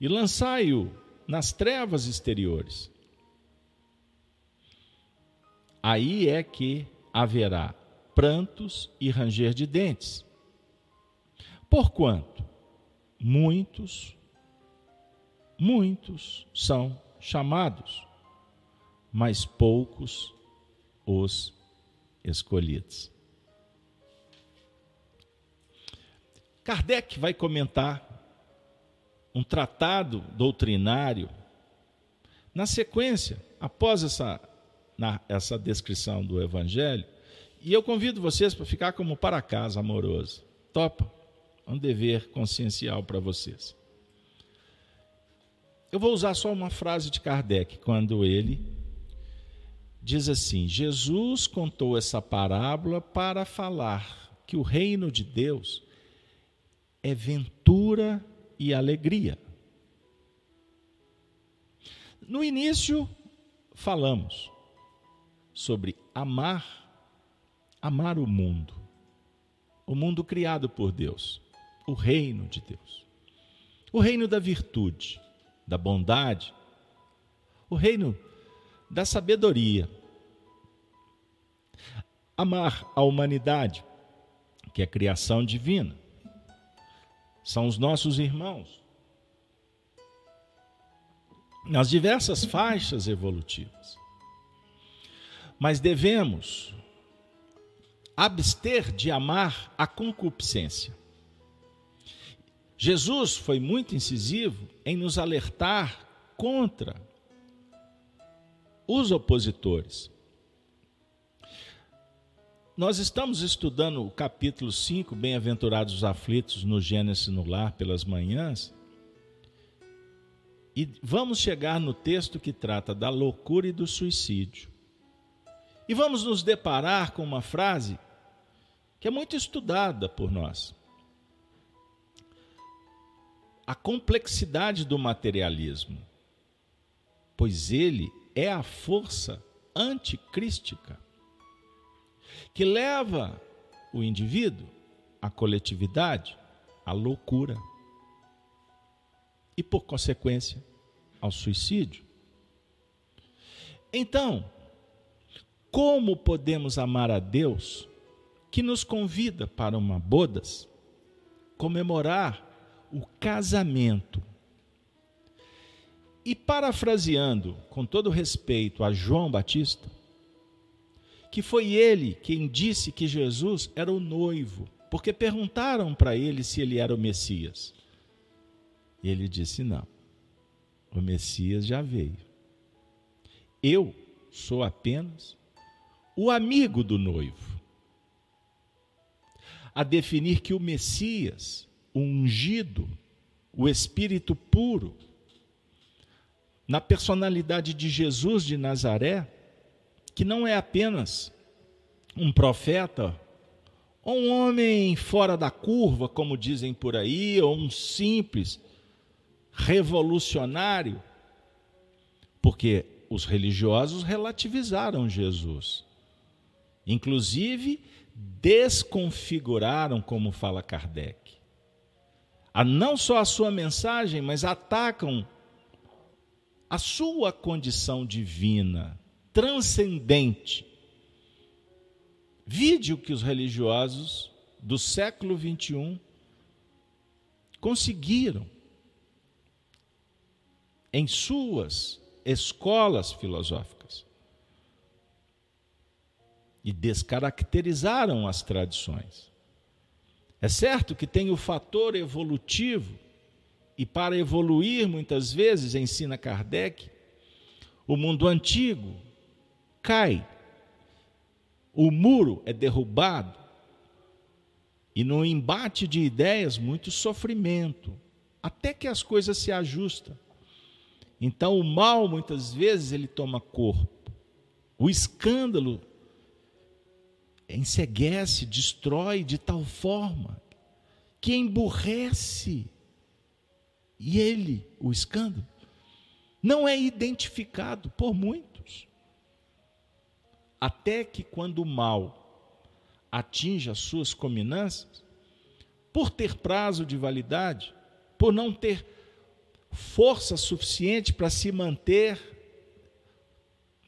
e lançai-o nas trevas exteriores. Aí é que haverá prantos e ranger de dentes. Porquanto muitos, muitos são chamados, mas poucos os escolhidos. Kardec vai comentar um tratado doutrinário. Na sequência, após essa, na, essa descrição do Evangelho, e eu convido vocês para ficar como para casa amoroso. Topa? Um dever consciencial para vocês. Eu vou usar só uma frase de Kardec, quando ele diz assim: Jesus contou essa parábola para falar que o reino de Deus é ventura e alegria. No início, falamos sobre amar, amar o mundo, o mundo criado por Deus, o reino de Deus, o reino da virtude, da bondade, o reino da sabedoria. Amar a humanidade, que é criação divina são os nossos irmãos. Nas diversas faixas evolutivas. Mas devemos abster de amar a concupiscência. Jesus foi muito incisivo em nos alertar contra os opositores. Nós estamos estudando o capítulo 5, Bem-aventurados os aflitos, no Gênesis no lar pelas manhãs. E vamos chegar no texto que trata da loucura e do suicídio. E vamos nos deparar com uma frase que é muito estudada por nós. A complexidade do materialismo, pois ele é a força anticrística que leva o indivíduo à coletividade, à loucura e, por consequência, ao suicídio. Então, como podemos amar a Deus que nos convida para uma bodas, comemorar o casamento E parafraseando, com todo respeito, a João Batista, que foi ele quem disse que Jesus era o noivo, porque perguntaram para ele se ele era o Messias. Ele disse: Não, o Messias já veio. Eu sou apenas o amigo do noivo. A definir que o Messias, o ungido, o Espírito puro, na personalidade de Jesus de Nazaré, que não é apenas um profeta ou um homem fora da curva, como dizem por aí, ou um simples revolucionário, porque os religiosos relativizaram Jesus. Inclusive, desconfiguraram, como fala Kardec. A não só a sua mensagem, mas atacam a sua condição divina, transcendente. Vide o que os religiosos do século XXI conseguiram em suas escolas filosóficas e descaracterizaram as tradições. É certo que tem o fator evolutivo, e para evoluir, muitas vezes, ensina Kardec, o mundo antigo cai, o muro é derrubado, e no embate de ideias, muito sofrimento, até que as coisas se ajustam. Então, o mal, muitas vezes, ele toma corpo. O escândalo enseguece, destrói de tal forma que emburrece. E ele, o escândalo, não é identificado por muitos. Até que quando o mal atinge as suas cominâncias, por ter prazo de validade, por não ter força suficiente para se manter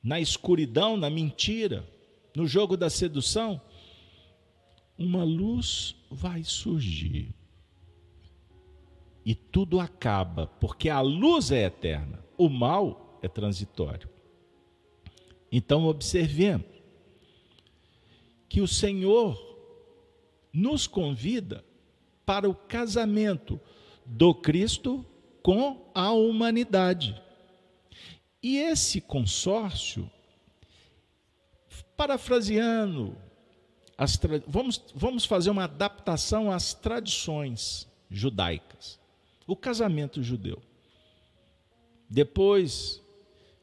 na escuridão, na mentira, no jogo da sedução, uma luz vai surgir. E tudo acaba, porque a luz é eterna, o mal é transitório. Então, observemos que o Senhor nos convida para o casamento do Cristo com a humanidade. E esse consórcio parafraseando, vamos, vamos fazer uma adaptação às tradições judaicas. O casamento judeu. Depois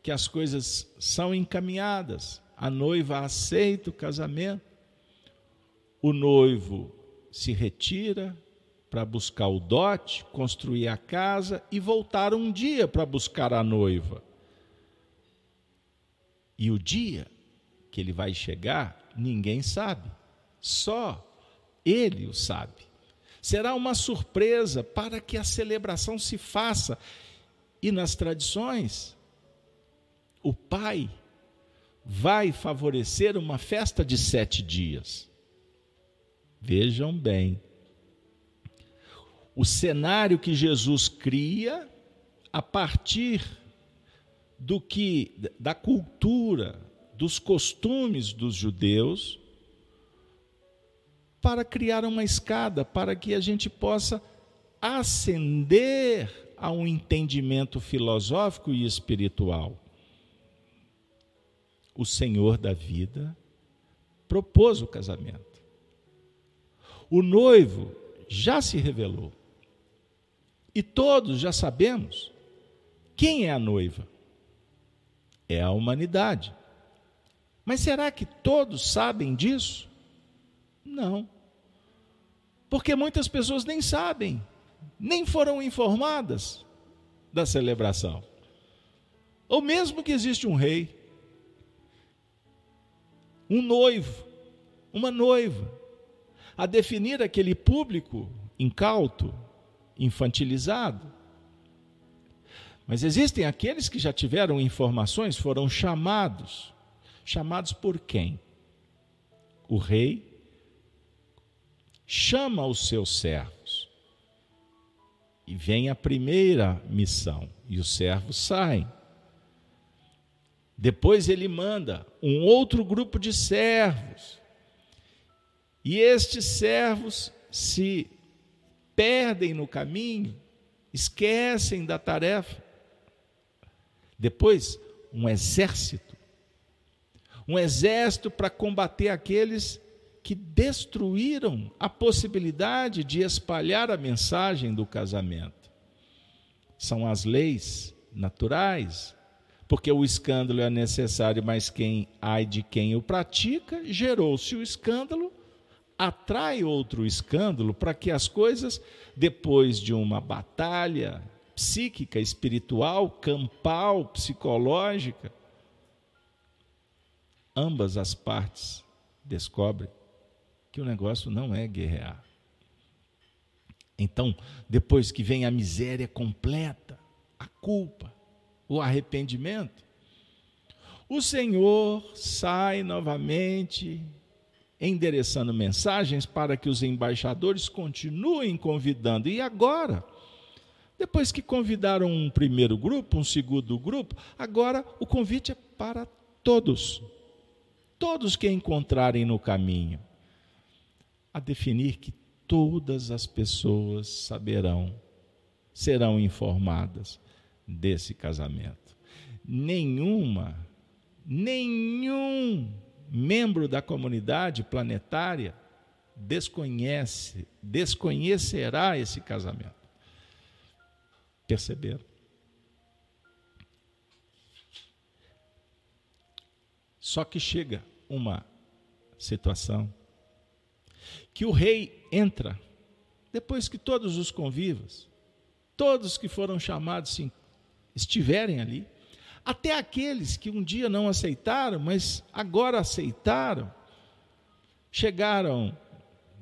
que as coisas são encaminhadas, a noiva aceita o casamento, o noivo se retira para buscar o dote, construir a casa e voltar um dia para buscar a noiva. E o dia que ele vai chegar, ninguém sabe. Só ele o sabe. Será uma surpresa para que a celebração se faça. E nas tradições, o pai vai favorecer uma festa de sete dias. Vejam bem. O cenário que Jesus cria a partir do que da cultura, dos costumes dos judeus para criar uma escada para que a gente possa ascender a um entendimento filosófico e espiritual. O Senhor da vida propôs o casamento. O noivo já se revelou. E todos já sabemos quem é a noiva. É a humanidade. Mas será que todos sabem disso? Não. Porque muitas pessoas nem sabem, nem foram informadas da celebração. Ou mesmo que existe um rei, um noivo, uma noiva, a definir aquele público incauto, infantilizado. Mas existem aqueles que já tiveram informações, foram chamados Chamados por quem? O rei chama os seus servos e vem a primeira missão e os servos saem. Depois ele manda um outro grupo de servos. E estes servos se perdem no caminho, esquecem da tarefa. Depois, um exército. Um exército para combater aqueles que destruíram a possibilidade de espalhar a mensagem do casamento. São as leis naturais, porque o escândalo é necessário, mas quem ai de quem o pratica, gerou-se o escândalo, atrai outro escândalo para que as coisas, depois de uma batalha psíquica, espiritual, campal, psicológica, ambas as partes descobrem que o negócio não é guerrear. Então, depois que vem a miséria completa, a culpa, o arrependimento, o Senhor sai novamente endereçando mensagens para que os embaixadores continuem convidando. E agora, depois que convidaram um primeiro grupo, um segundo grupo, agora o convite é para todos. Todos que encontrarem no caminho a definir que todas as pessoas saberão, serão informadas desse casamento. Nenhuma, nenhum membro da comunidade planetária desconhece, desconhecerá esse casamento. Perceberam? Só que chega uma situação que o rei entra, depois que todos os convivas, todos que foram chamados sim, estiverem ali, até aqueles que um dia não aceitaram, mas agora aceitaram, chegaram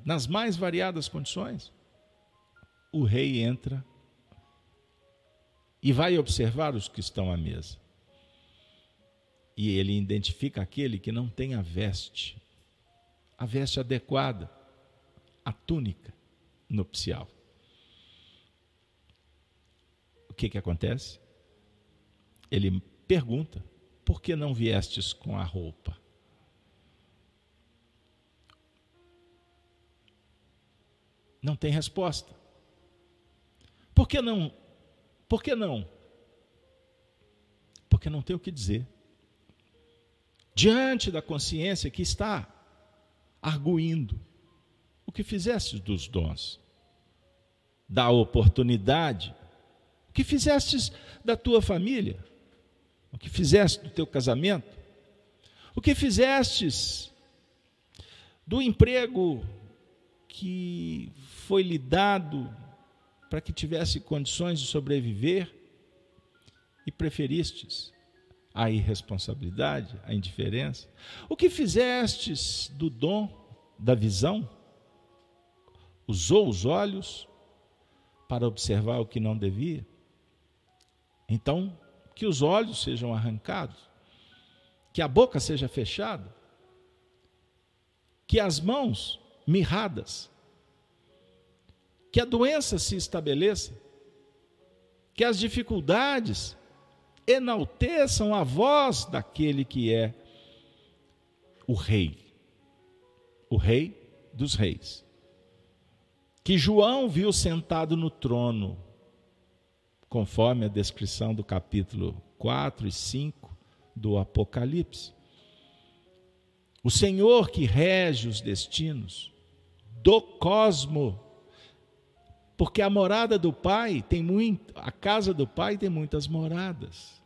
nas mais variadas condições. O rei entra e vai observar os que estão à mesa. E ele identifica aquele que não tem a veste, a veste adequada a túnica nupcial. O que, que acontece? Ele pergunta: por que não viestes com a roupa? Não tem resposta. Por que não? Por que não? Porque não tem o que dizer. Diante da consciência que está arguindo, o que fizestes dos dons, da oportunidade, o que fizestes da tua família, o que fizeste do teu casamento, o que fizestes do emprego que foi lhe dado para que tivesse condições de sobreviver e preferistes a irresponsabilidade, a indiferença? O que fizestes do dom da visão? usou os olhos para observar o que não devia. Então, que os olhos sejam arrancados, que a boca seja fechada, que as mãos mirradas, que a doença se estabeleça, que as dificuldades enalteçam a voz daquele que é o Rei, o Rei dos Reis que João viu sentado no trono, conforme a descrição do capítulo 4 e 5 do Apocalipse. O Senhor que rege os destinos do cosmo, porque a morada do Pai tem muito, a casa do Pai tem muitas moradas,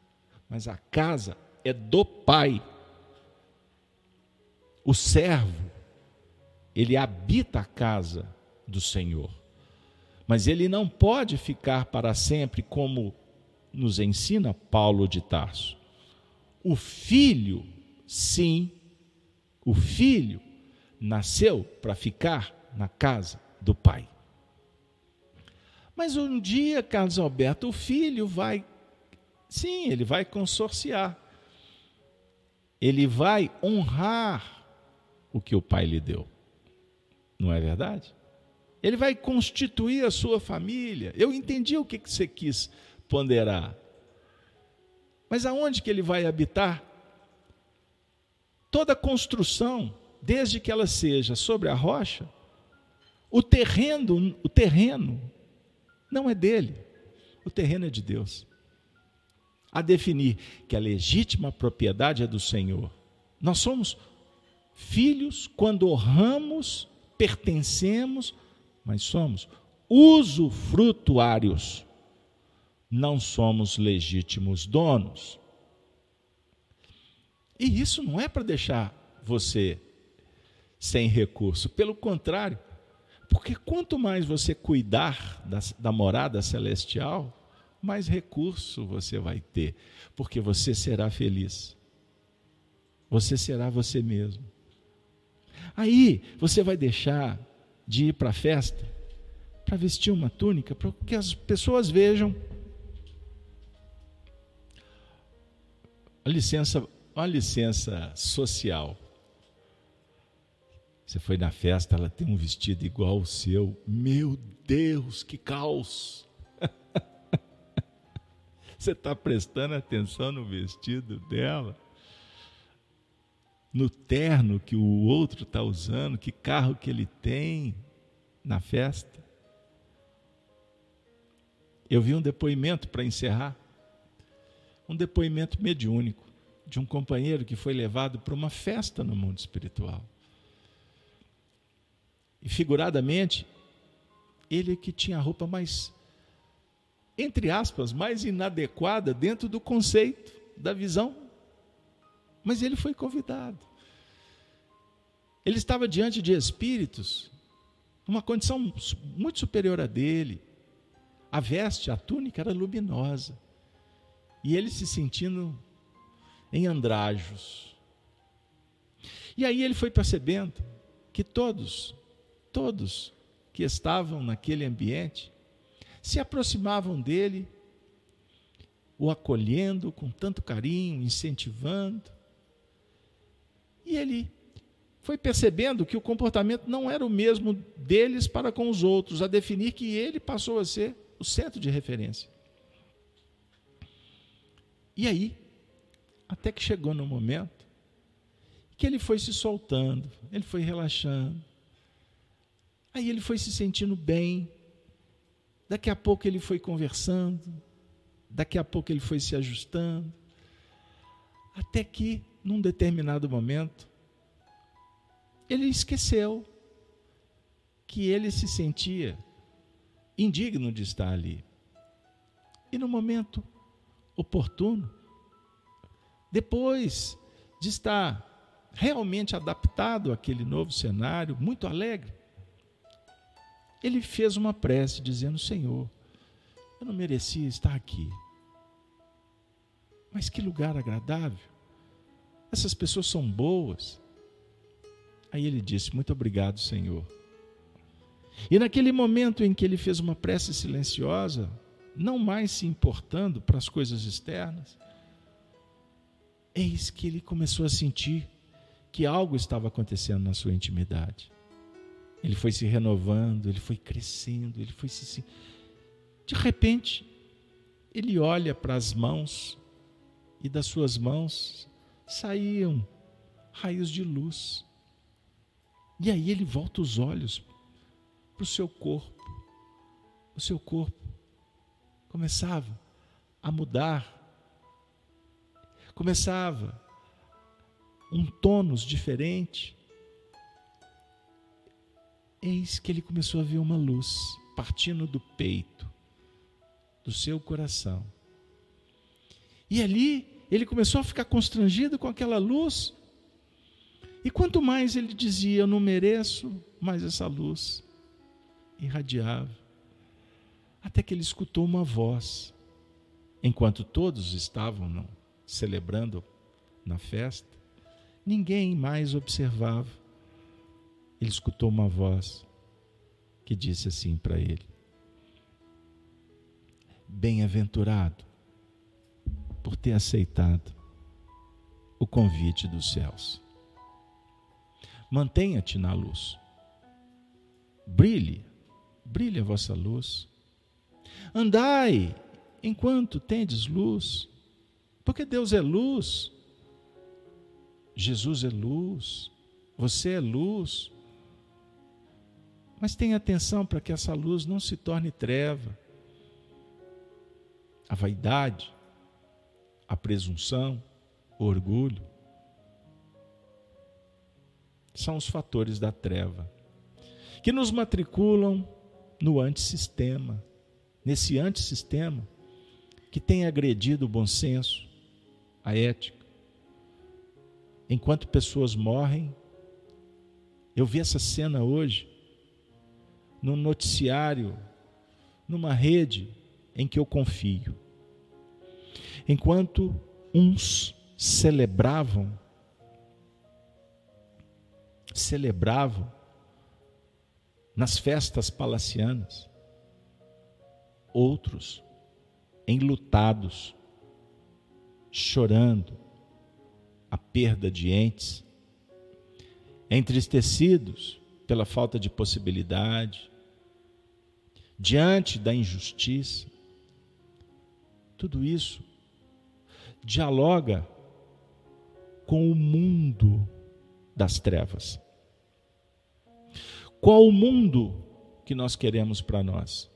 mas a casa é do Pai. O servo, ele habita a casa do Senhor. Mas ele não pode ficar para sempre, como nos ensina Paulo de Tarso. O filho, sim, o filho nasceu para ficar na casa do pai. Mas um dia, Carlos Alberto, o filho vai, sim, ele vai consorciar. Ele vai honrar o que o pai lhe deu. Não é verdade? Ele vai constituir a sua família. Eu entendi o que você quis ponderar. Mas aonde que ele vai habitar? Toda construção, desde que ela seja sobre a rocha, o terreno, o terreno não é dele. O terreno é de Deus. A definir que a legítima propriedade é do Senhor. Nós somos filhos quando honramos, pertencemos, mas somos usufrutuários. Não somos legítimos donos. E isso não é para deixar você sem recurso, pelo contrário, porque quanto mais você cuidar da, da morada celestial, mais recurso você vai ter, porque você será feliz. Você será você mesmo. Aí você vai deixar de ir para a festa para vestir uma túnica, para que as pessoas vejam. A licença, uma licença social. Você foi na festa, ela tem um vestido igual ao seu. Meu Deus, que caos! Você está prestando atenção no vestido dela? No terno que o outro está usando? Que carro que ele tem na festa? Eu vi um depoimento para encerrar. Um depoimento mediúnico de um companheiro que foi levado para uma festa no mundo espiritual. E figuradamente, ele que tinha a roupa mais, entre aspas, mais inadequada dentro do conceito, da visão. Mas ele foi convidado. Ele estava diante de espíritos, numa condição muito superior a dele. A veste, a túnica era luminosa. E ele se sentindo em andrajos. E aí ele foi percebendo que todos todos que estavam naquele ambiente se aproximavam dele, o acolhendo com tanto carinho, incentivando. E ele foi percebendo que o comportamento não era o mesmo deles para com os outros, a definir que ele passou a ser o centro de referência. E aí, até que chegou no momento que ele foi se soltando, ele foi relaxando, Aí ele foi se sentindo bem. Daqui a pouco ele foi conversando. Daqui a pouco ele foi se ajustando. Até que, num determinado momento, ele esqueceu que ele se sentia indigno de estar ali. E no momento oportuno, depois de estar realmente adaptado àquele novo cenário, muito alegre, ele fez uma prece dizendo: Senhor, eu não merecia estar aqui. Mas que lugar agradável. Essas pessoas são boas. Aí ele disse: Muito obrigado, Senhor. E naquele momento em que ele fez uma prece silenciosa, não mais se importando para as coisas externas, eis que ele começou a sentir que algo estava acontecendo na sua intimidade. Ele foi se renovando, ele foi crescendo, ele foi se. De repente, ele olha para as mãos e das suas mãos saíam raios de luz. E aí ele volta os olhos para o seu corpo. O seu corpo começava a mudar. Começava um tônus diferente eis que ele começou a ver uma luz partindo do peito, do seu coração. E ali ele começou a ficar constrangido com aquela luz. E quanto mais ele dizia, eu não mereço, mais essa luz irradiava. Até que ele escutou uma voz, enquanto todos estavam celebrando na festa, ninguém mais observava ele escutou uma voz que disse assim para ele: Bem-aventurado por ter aceitado o convite dos céus. Mantenha-te na luz. Brilhe brilhe a vossa luz. Andai enquanto tendes luz, porque Deus é luz, Jesus é luz, você é luz. Mas tenha atenção para que essa luz não se torne treva. A vaidade, a presunção, o orgulho são os fatores da treva que nos matriculam no antissistema, nesse antissistema que tem agredido o bom senso, a ética. Enquanto pessoas morrem, eu vi essa cena hoje no noticiário, numa rede em que eu confio. Enquanto uns celebravam, celebravam nas festas palacianas, outros enlutados, chorando a perda de entes, entristecidos pela falta de possibilidade, diante da injustiça. Tudo isso dialoga com o mundo das trevas. Qual o mundo que nós queremos para nós?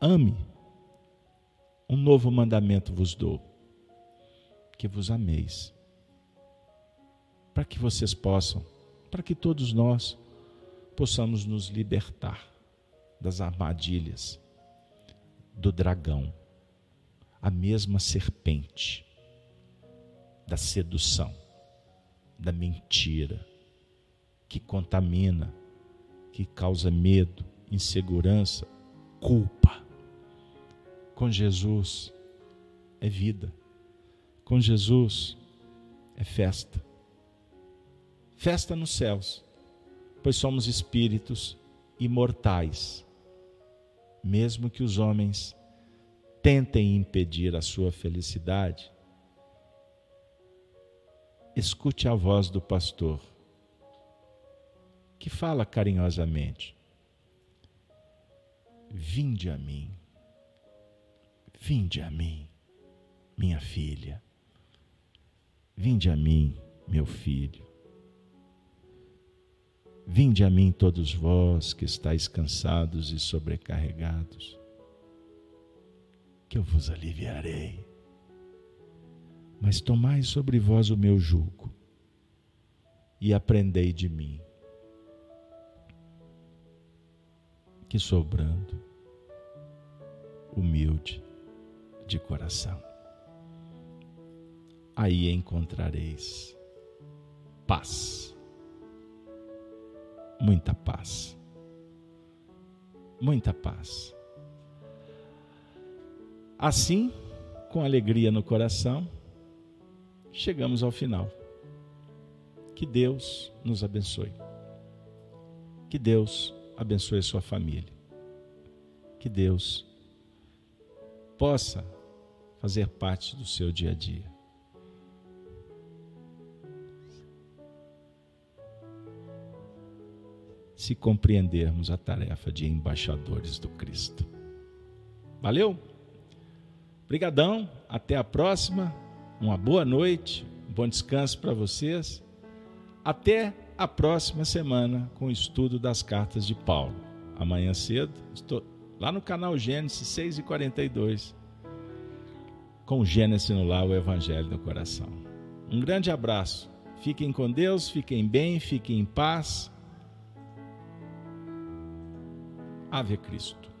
Ame. Um novo mandamento vos dou: que vos ameis. Para que vocês possam, para que todos nós possamos nos libertar das armadilhas do dragão, a mesma serpente da sedução da mentira, que contamina, que causa medo, insegurança, culpa. Com Jesus é vida. Com Jesus é festa. Festa nos céus, pois somos espíritos imortais. Mesmo que os homens tentem impedir a sua felicidade, escute a voz do pastor, que fala carinhosamente: Vinde a mim, vinde a mim, minha filha, vinde a mim, meu filho. Vinde a mim todos vós que estáis cansados e sobrecarregados, que eu vos aliviarei mas tomai sobre vós o meu jugo e aprendei de mim, que sou brando, humilde de coração. Aí encontrareis paz, muita paz, muita paz. Assim, com alegria no coração, chegamos ao final. Que Deus nos abençoe. Que Deus abençoe sua família. Que Deus possa fazer parte do seu dia a dia. Se compreendermos a tarefa de embaixadores do Cristo. Valeu? Obrigadão, até a próxima uma boa noite, um bom descanso para vocês. Até a próxima semana com o estudo das cartas de Paulo. Amanhã cedo, estou lá no canal Gênesis 6 e 42 com Gênesis no lar, o Evangelho no coração. Um grande abraço. Fiquem com Deus, fiquem bem, fiquem em paz. Ave Cristo.